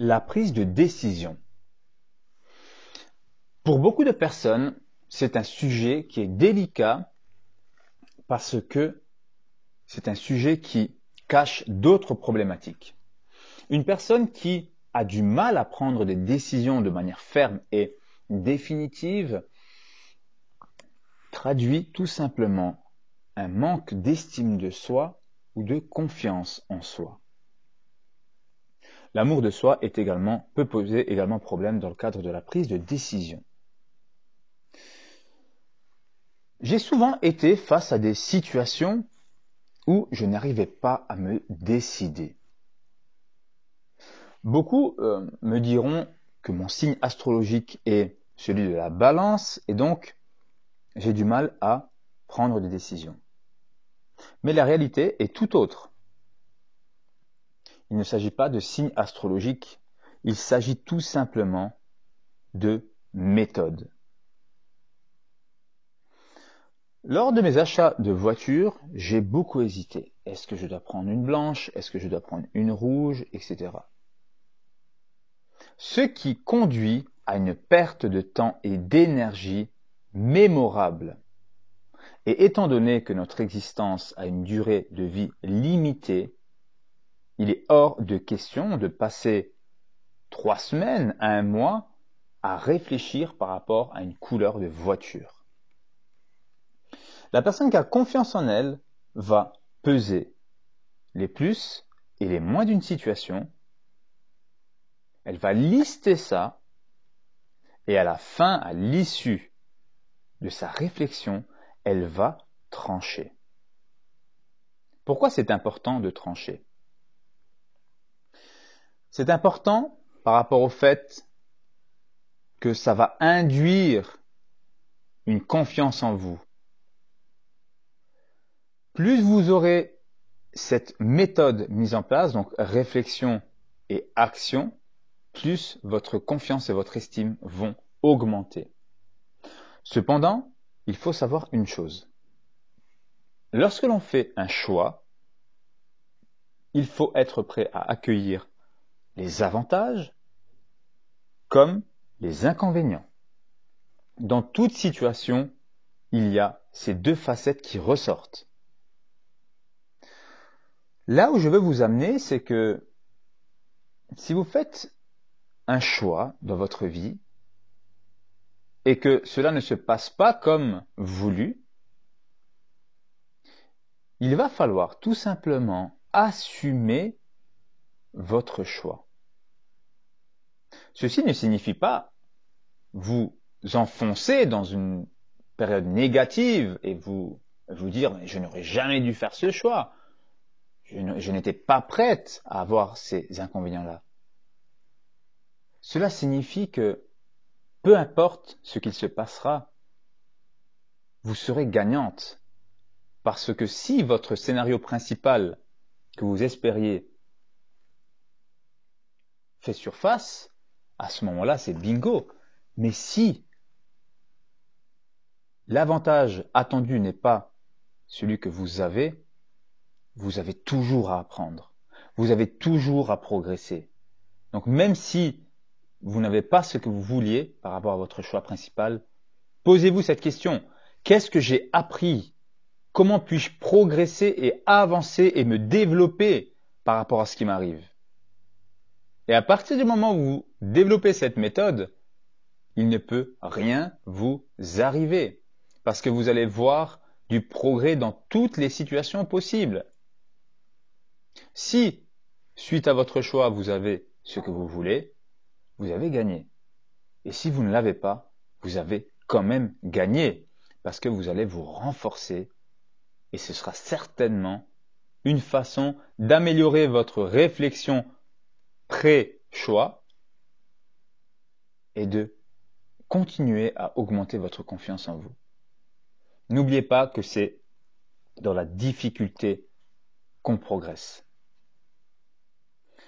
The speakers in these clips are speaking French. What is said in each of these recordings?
La prise de décision. Pour beaucoup de personnes, c'est un sujet qui est délicat parce que c'est un sujet qui cache d'autres problématiques. Une personne qui a du mal à prendre des décisions de manière ferme et définitive traduit tout simplement un manque d'estime de soi ou de confiance en soi. L'amour de soi peut poser également problème dans le cadre de la prise de décision. J'ai souvent été face à des situations où je n'arrivais pas à me décider. Beaucoup euh, me diront que mon signe astrologique est celui de la balance et donc j'ai du mal à prendre des décisions. Mais la réalité est tout autre. Il ne s'agit pas de signes astrologiques, il s'agit tout simplement de méthode. Lors de mes achats de voitures, j'ai beaucoup hésité. Est-ce que je dois prendre une blanche? Est-ce que je dois prendre une rouge? Etc. Ce qui conduit à une perte de temps et d'énergie mémorable. Et étant donné que notre existence a une durée de vie limitée, il est hors de question de passer trois semaines à un mois à réfléchir par rapport à une couleur de voiture. La personne qui a confiance en elle va peser les plus et les moins d'une situation. Elle va lister ça et à la fin, à l'issue de sa réflexion, elle va trancher. Pourquoi c'est important de trancher? C'est important par rapport au fait que ça va induire une confiance en vous. Plus vous aurez cette méthode mise en place, donc réflexion et action, plus votre confiance et votre estime vont augmenter. Cependant, il faut savoir une chose. Lorsque l'on fait un choix, il faut être prêt à accueillir les avantages comme les inconvénients. Dans toute situation, il y a ces deux facettes qui ressortent. Là où je veux vous amener, c'est que si vous faites un choix dans votre vie et que cela ne se passe pas comme voulu, il va falloir tout simplement assumer votre choix. Ceci ne signifie pas vous enfoncer dans une période négative et vous vous dire je n'aurais jamais dû faire ce choix. Je n'étais pas prête à avoir ces inconvénients-là. Cela signifie que peu importe ce qu'il se passera, vous serez gagnante. Parce que si votre scénario principal que vous espériez fait surface, à ce moment-là, c'est bingo. Mais si l'avantage attendu n'est pas celui que vous avez, vous avez toujours à apprendre. Vous avez toujours à progresser. Donc même si vous n'avez pas ce que vous vouliez par rapport à votre choix principal, posez-vous cette question. Qu'est-ce que j'ai appris? Comment puis-je progresser et avancer et me développer par rapport à ce qui m'arrive? Et à partir du moment où développez cette méthode, il ne peut rien vous arriver. Parce que vous allez voir du progrès dans toutes les situations possibles. Si, suite à votre choix, vous avez ce que vous voulez, vous avez gagné. Et si vous ne l'avez pas, vous avez quand même gagné. Parce que vous allez vous renforcer. Et ce sera certainement une façon d'améliorer votre réflexion pré-choix et de continuer à augmenter votre confiance en vous. N'oubliez pas que c'est dans la difficulté qu'on progresse.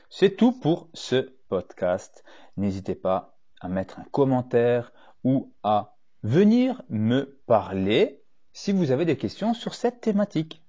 C'est tout pour ce podcast. N'hésitez pas à mettre un commentaire ou à venir me parler si vous avez des questions sur cette thématique.